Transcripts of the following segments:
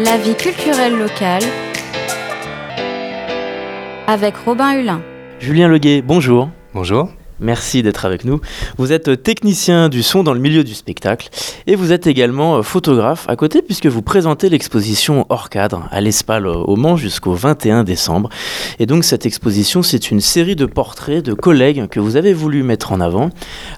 La vie culturelle locale avec Robin Hulin. Julien Leguet, bonjour. Bonjour. Merci d'être avec nous. Vous êtes technicien du son dans le milieu du spectacle et vous êtes également euh, photographe à côté puisque vous présentez l'exposition hors cadre à l'Espal euh, au Mans jusqu'au 21 décembre. Et donc cette exposition, c'est une série de portraits de collègues que vous avez voulu mettre en avant.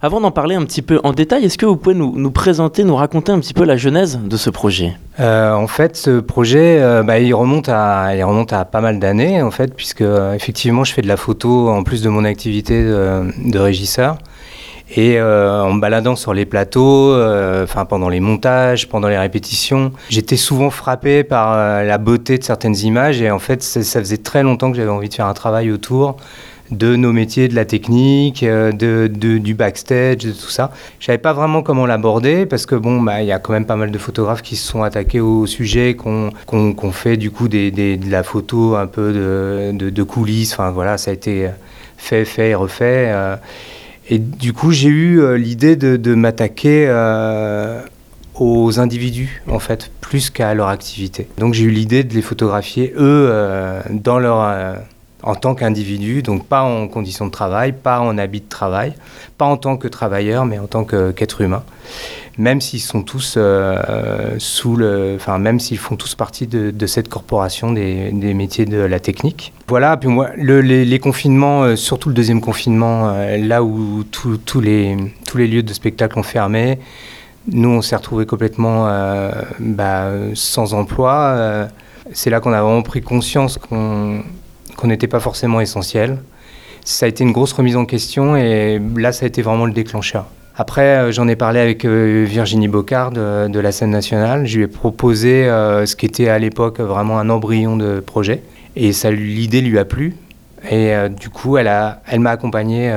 Avant d'en parler un petit peu en détail, est-ce que vous pouvez nous, présenter, nous raconter un petit peu la genèse de ce projet? Euh, En fait, ce projet, bah, il, remonte à, il remonte à pas mal d'années en fait, puisque effectivement, je fais de la photo en plus de mon activité de, régisseur. Et euh, en me baladant sur les plateaux, euh, pendant les montages, pendant les répétitions, j'étais souvent frappé par euh, la beauté de certaines images. Et en fait, ça, faisait très longtemps que j'avais envie de faire un travail autour de nos métiers, de la technique, de, du backstage, de tout ça. Je savais pas vraiment comment l'aborder parce que bon, bah, il y a quand même pas mal de photographes qui se sont attaqués au sujet, qu'on qu fait du coup de la photo un peu de, de coulisses. Enfin voilà, ça a été fait, fait et refait. Euh, et du coup, j'ai eu euh, l'idée de, de m'attaquer euh, aux individus, en fait, plus qu'à leur activité. Donc j'ai eu l'idée de les photographier, eux, dans leur, en tant qu'individus, donc pas en conditions de travail, pas en habit de travail, pas en tant que travailleur, mais en tant qu'être qu humain. Même s'ils sont tous euh, sous le, enfin même s'ils font tous partie de, cette corporation des, métiers de la technique. Voilà. Puis moi, le, les, confinements, euh, surtout le deuxième confinement, euh, là où tous les tous les lieux de spectacle ont fermé, nous on s'est retrouvés complètement bah, sans emploi. C'est là qu'on a vraiment pris conscience qu'on qu'on n'était pas forcément essentiel. Ça a été une grosse remise en question et là ça a été vraiment le déclencheur. Après, euh, j'en ai parlé avec euh, Virginie Bocard de, la scène nationale. Je lui ai proposé euh, ce qui était à l'époque vraiment un embryon de projet. Et l'idée lui a plu. Et du coup, elle m'a accompagné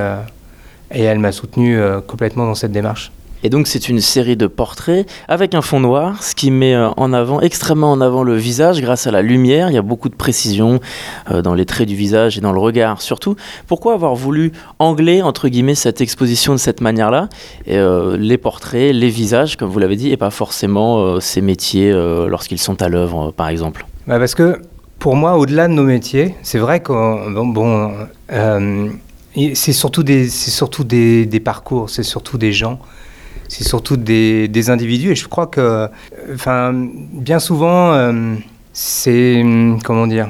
et elle m'a soutenu complètement dans cette démarche. Et donc c'est une série de portraits avec un fond noir, ce qui met en avant, extrêmement en avant le visage grâce à la lumière. Il y a beaucoup de précision euh, dans les traits du visage et dans le regard surtout. Pourquoi avoir voulu angler, entre guillemets, cette exposition de cette manière-là? Euh, Les portraits, les visages, comme vous l'avez dit, et pas forcément euh, ces métiers euh, lorsqu'ils sont à l'œuvre, par exemple bah Parce que pour moi, au-delà de nos métiers, c'est vrai que bon, euh, c'est surtout, des, surtout des parcours, c'est surtout des gens c'est surtout des, individus. Et je crois que, enfin, bien souvent, euh, c'est comment dire,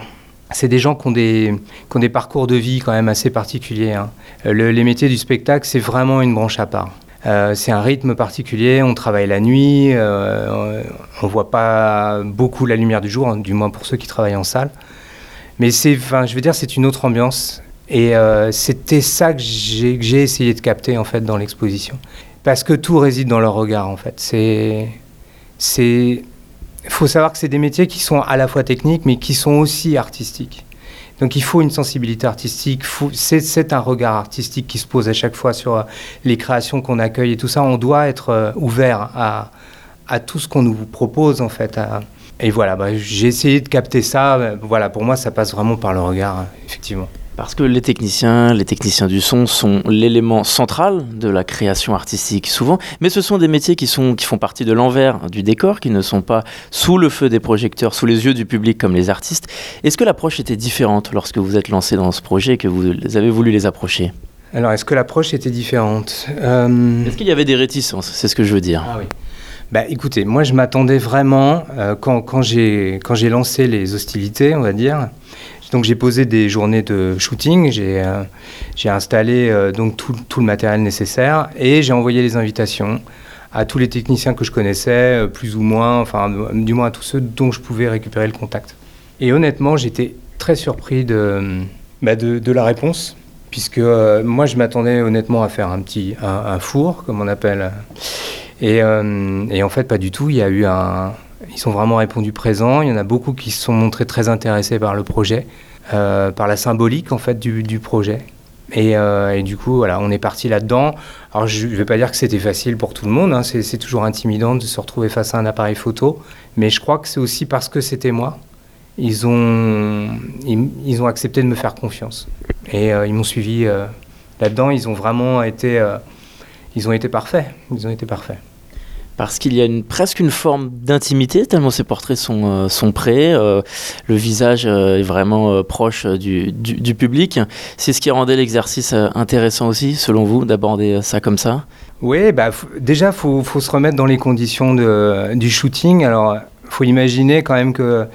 c'est des gens qui ont des, parcours de vie quand même assez particuliers. Hein. Le, les métiers du spectacle, c'est vraiment une branche à part. Euh, c'est un rythme particulier, on travaille la nuit, euh, on ne voit pas beaucoup la lumière du jour, hein, du moins pour ceux qui travaillent en salle. Mais c'est, enfin, je veux dire, c'est une autre ambiance. Et c'était ça que j'ai essayé de capter en fait dans l'exposition parce que tout réside dans leur regard en fait. C'est, c'est, faut savoir que c'est des métiers qui sont à la fois techniques mais qui sont aussi artistiques. Donc il faut une sensibilité artistique, c'est un regard artistique qui se pose à chaque fois sur les créations qu'on accueille et tout ça. On doit être euh, ouvert à, à tout ce qu'on nous propose en fait. Et voilà, bah, j'ai essayé de capter ça. Voilà, pour moi, ça passe vraiment par le regard, effectivement. Parce que les techniciens, les techniciens du son sont l'élément central de la création artistique souvent, mais ce sont des métiers qui, sont, qui font partie de l'envers du décor, qui ne sont pas sous le feu des projecteurs, sous les yeux du public comme les artistes. Est-ce que l'approche était différente lorsque vous êtes lancé dans ce projet et que vous avez voulu les approcher? Alors, est-ce que l'approche était différente? Euh... Est-ce qu'il y avait des réticences? C'est ce que je veux dire. Ah oui. Bah, écoutez, moi je m'attendais vraiment, euh, quand, quand j'ai lancé les hostilités, on va dire, donc j'ai posé des journées de shooting, j'ai euh, installé euh, donc tout, tout, le matériel nécessaire et j'ai envoyé les invitations à tous les techniciens que je connaissais, euh, plus ou moins, enfin du moins à tous ceux dont je pouvais récupérer le contact. Et honnêtement, j'étais très surpris de, bah, de, la réponse, puisque euh, moi je m'attendais honnêtement à faire un petit un, four, comme on appelle. Et, et en fait, pas du tout. Il y a eu un, ils ont vraiment répondu présent. Il y en a beaucoup qui se sont montrés très intéressés par le projet, euh, par la symbolique en fait du, projet. Et, euh, et, du coup, voilà, on est parti là-dedans. Alors, je ne vais pas dire que c'était facile pour tout le monde. Hein. C'est toujours intimidant de se retrouver face à un appareil photo. Mais je crois que c'est aussi parce que c'était moi. Ils ont, ils, ont accepté de me faire confiance. Et euh, ils m'ont suivi là-dedans. Ils ont vraiment été, ils ont été parfaits. Ils ont été parfaits. Parce qu'il y a presque une forme d'intimité, tellement ces portraits sont, euh, prêts, euh, le visage euh, est vraiment proche du, public. C'est ce qui rendait l'exercice intéressant aussi, selon vous, d'aborder ça comme ça? Oui, bah, déjà, il faut, se remettre dans les conditions du shooting. Alors, il faut imaginer quand même que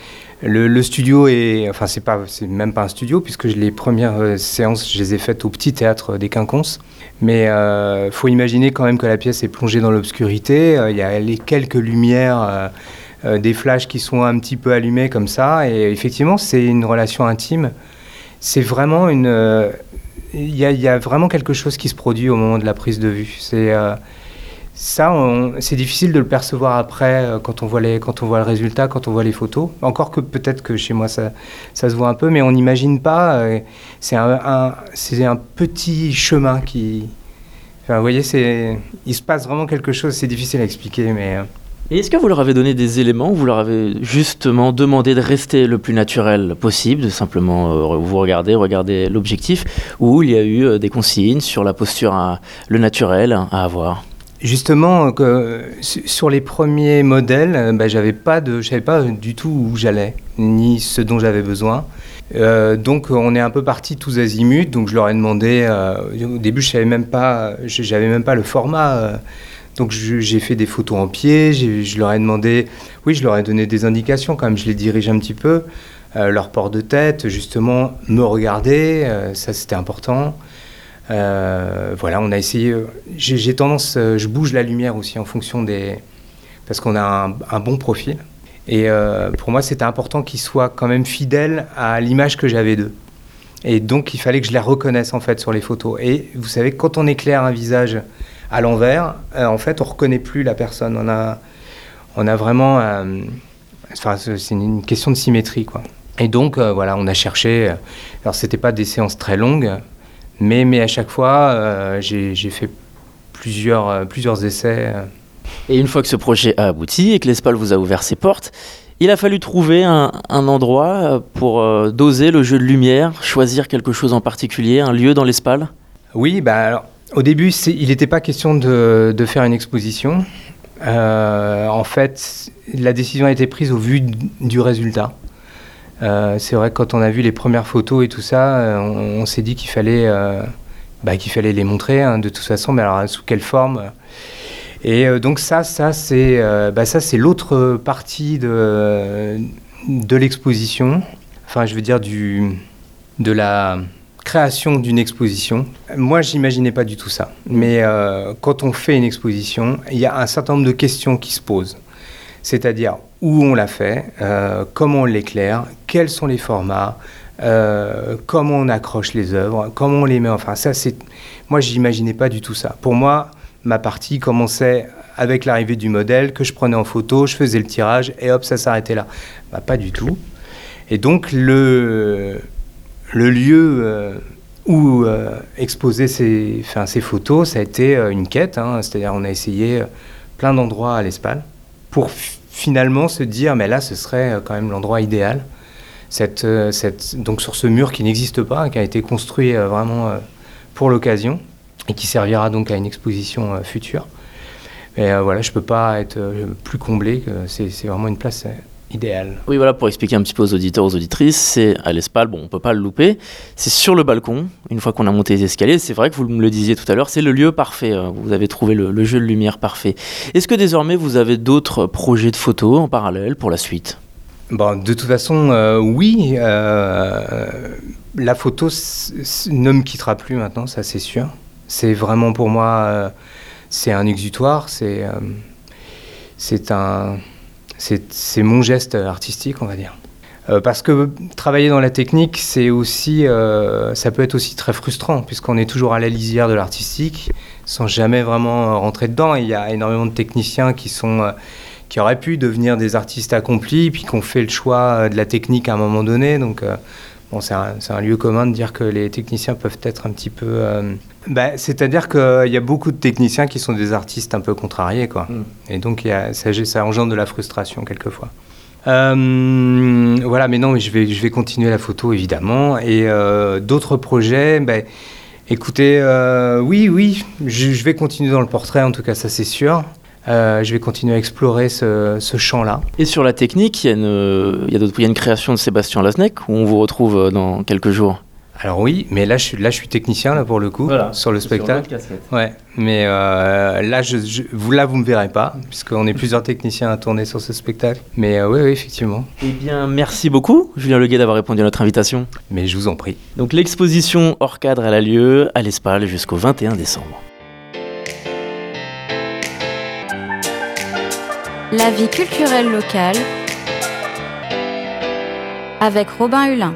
le, studio est, enfin c'est pas, c'est même pas un studio puisque les premières séances, je les ai faites au petit théâtre des Quinconces. Mais il euh, faut imaginer quand même que la pièce est plongée dans l'obscurité. Euh, il y a les quelques lumières, des flashs qui sont un petit peu allumés comme ça. Et effectivement, c'est une relation intime. C'est vraiment une, il y, y, a vraiment quelque chose qui se produit au moment de la prise de vue. C'est ça, c'est difficile de le percevoir après euh, quand on, voit les, quand on voit le résultat, quand on voit les photos. Encore que peut-être que chez moi ça, ça, se voit un peu, mais on n'imagine pas. Euh, c'est un, un, petit chemin qui. Enfin, vous voyez, il se passe vraiment quelque chose. C'est difficile à expliquer, mais. Euh. Et est-ce que vous leur avez donné des éléments Vous leur avez justement demandé de rester le plus naturel possible, de simplement vous regarder, regarder l'objectif, ou il y a eu des consignes sur la posture, le naturel à avoir? Justement, que, sur les premiers modèles, euh, bah, j'avais pas de, je savais pas du tout où j'allais, ni ce dont j'avais besoin. Euh, donc on est un peu parti tous azimuts. Donc je leur ai demandé. Euh, au début, je savais même pas, même pas le format. donc j'ai fait des photos en pied. Je leur ai demandé. Oui, je leur ai donné des indications quand même. Je les dirige un petit peu. leur port de tête, justement, me regarder. ça, c'était important. Euh, voilà, on a essayé. Euh, j'ai tendance, euh, je bouge la lumière aussi en fonction des. Parce qu'on a un, bon profil. Et pour moi, c'était important qu'ils soient quand même fidèles à l'image que j'avais d'eux. Et donc, il fallait que je les reconnaisse en fait sur les photos. Et vous savez, quand on éclaire un visage à l'envers, en fait, on reconnaît plus la personne. On a, on a vraiment. c'est une question de symétrie, quoi. Et donc, voilà, on a cherché. Alors, c'était pas des séances très longues mais, mais à chaque fois, euh, j'ai fait plusieurs, euh, plusieurs essais. Euh. Et une fois que ce projet a abouti et que l'ESPAL vous a ouvert ses portes, il a fallu trouver un, un endroit pour doser le jeu de lumière, choisir quelque chose en particulier, un lieu dans l'ESPAL Oui, bah alors, au début, il n'était pas question de, de, faire une exposition. en fait, la décision a été prise au vu du résultat. Euh, c'est vrai que quand on a vu les premières photos et tout ça, euh, on, s'est dit qu'il fallait, euh, bah, qu'il fallait les montrer hein, de toute façon, mais alors sous quelle forme? Et donc ça, ça c'est, bah, ça c'est l'autre partie de, de l'exposition. Enfin, je veux dire du, de la création d'une exposition. Moi, j'imaginais pas du tout ça. Mais quand on fait une exposition, il y a un certain nombre de questions qui se posent. C'est-à-dire où on l'a fait, euh, comment on l'éclaire, quels sont les formats, euh, comment on accroche les œuvres, comment on les met. Enfin, ça, c'est. Moi, j'imaginais pas du tout ça. Pour moi, ma partie commençait avec l'arrivée du modèle que je prenais en photo, je faisais le tirage et hop, ça s'arrêtait là. Bah, pas du tout. Et donc, le, lieu. Euh, où exposer ces, photos, ça a été une quête. Hein. C'est-à-dire, on a essayé plein d'endroits à l'Espal pour finalement se dire, mais là, ce serait euh, quand même l'endroit idéal. Euh, donc sur ce mur qui n'existe pas, qui a été construit euh, vraiment pour l'occasion et qui servira donc à une exposition future. Mais voilà, je ne peux pas être plus comblé, c'est vraiment une place idéal. Oui, voilà, pour expliquer un petit peu aux auditeurs, aux auditrices, c'est à l'Espal, bon, on peut pas le louper, c'est sur le balcon, une fois qu'on a monté les escaliers, c'est vrai que vous me le disiez tout à l'heure, c'est le lieu parfait, hein. vous avez trouvé le, jeu de lumière parfait. Est-ce que désormais vous avez d'autres projets de photos en parallèle pour la suite? Bon, de toute façon, euh, oui. Euh, la photo ne me quittera plus maintenant, ça c'est sûr. C'est vraiment pour moi, euh, c'est un exutoire, c'est c'est un c'est mon geste artistique, on va dire. Euh, parce que travailler dans la technique, c'est aussi, euh, ça peut être aussi très frustrant, puisqu'on est toujours à la lisière de l'artistique, sans jamais vraiment rentrer dedans. il y a énormément de techniciens qui sont, euh, qui auraient pu devenir des artistes accomplis, puis qui ont fait le choix de la technique à un moment donné. Donc, bon, c'est un, un, lieu commun de dire que les techniciens peuvent être un petit peu bah, C'est-à-dire qu'il y a beaucoup de techniciens qui sont des artistes un peu contrariés. Quoi. Mm. Et donc, y a, ça, ça, engendre de la frustration quelquefois. Euh, voilà, mais non, je vais, je vais continuer la photo évidemment. Et euh, d'autres projets, bah, écoutez, euh, oui, oui, je, vais continuer dans le portrait, en tout cas, ça c'est sûr. Euh, je vais continuer à explorer ce, ce champ-là. Et sur la technique, il y, a une, il, y a d'autres- il y a une création de Sébastien Lasnec où on vous retrouve euh, dans quelques jours. Alors oui, mais là je suis, là, je suis technicien là pour le coup, sur le spectacle. Ouais, mais euh, là, je, je- vous là, vous me verrez pas, puisqu'on est plusieurs techniciens à tourner sur ce spectacle. Mais euh, oui, oui, effectivement. Eh bien, merci beaucoup, Julien Leguet, d'avoir répondu à notre invitation. Mais je vous en prie. Donc, l'exposition hors cadre, elle a lieu à l'Espal jusqu'au 21 décembre. La vie culturelle locale avec Robin Hulin.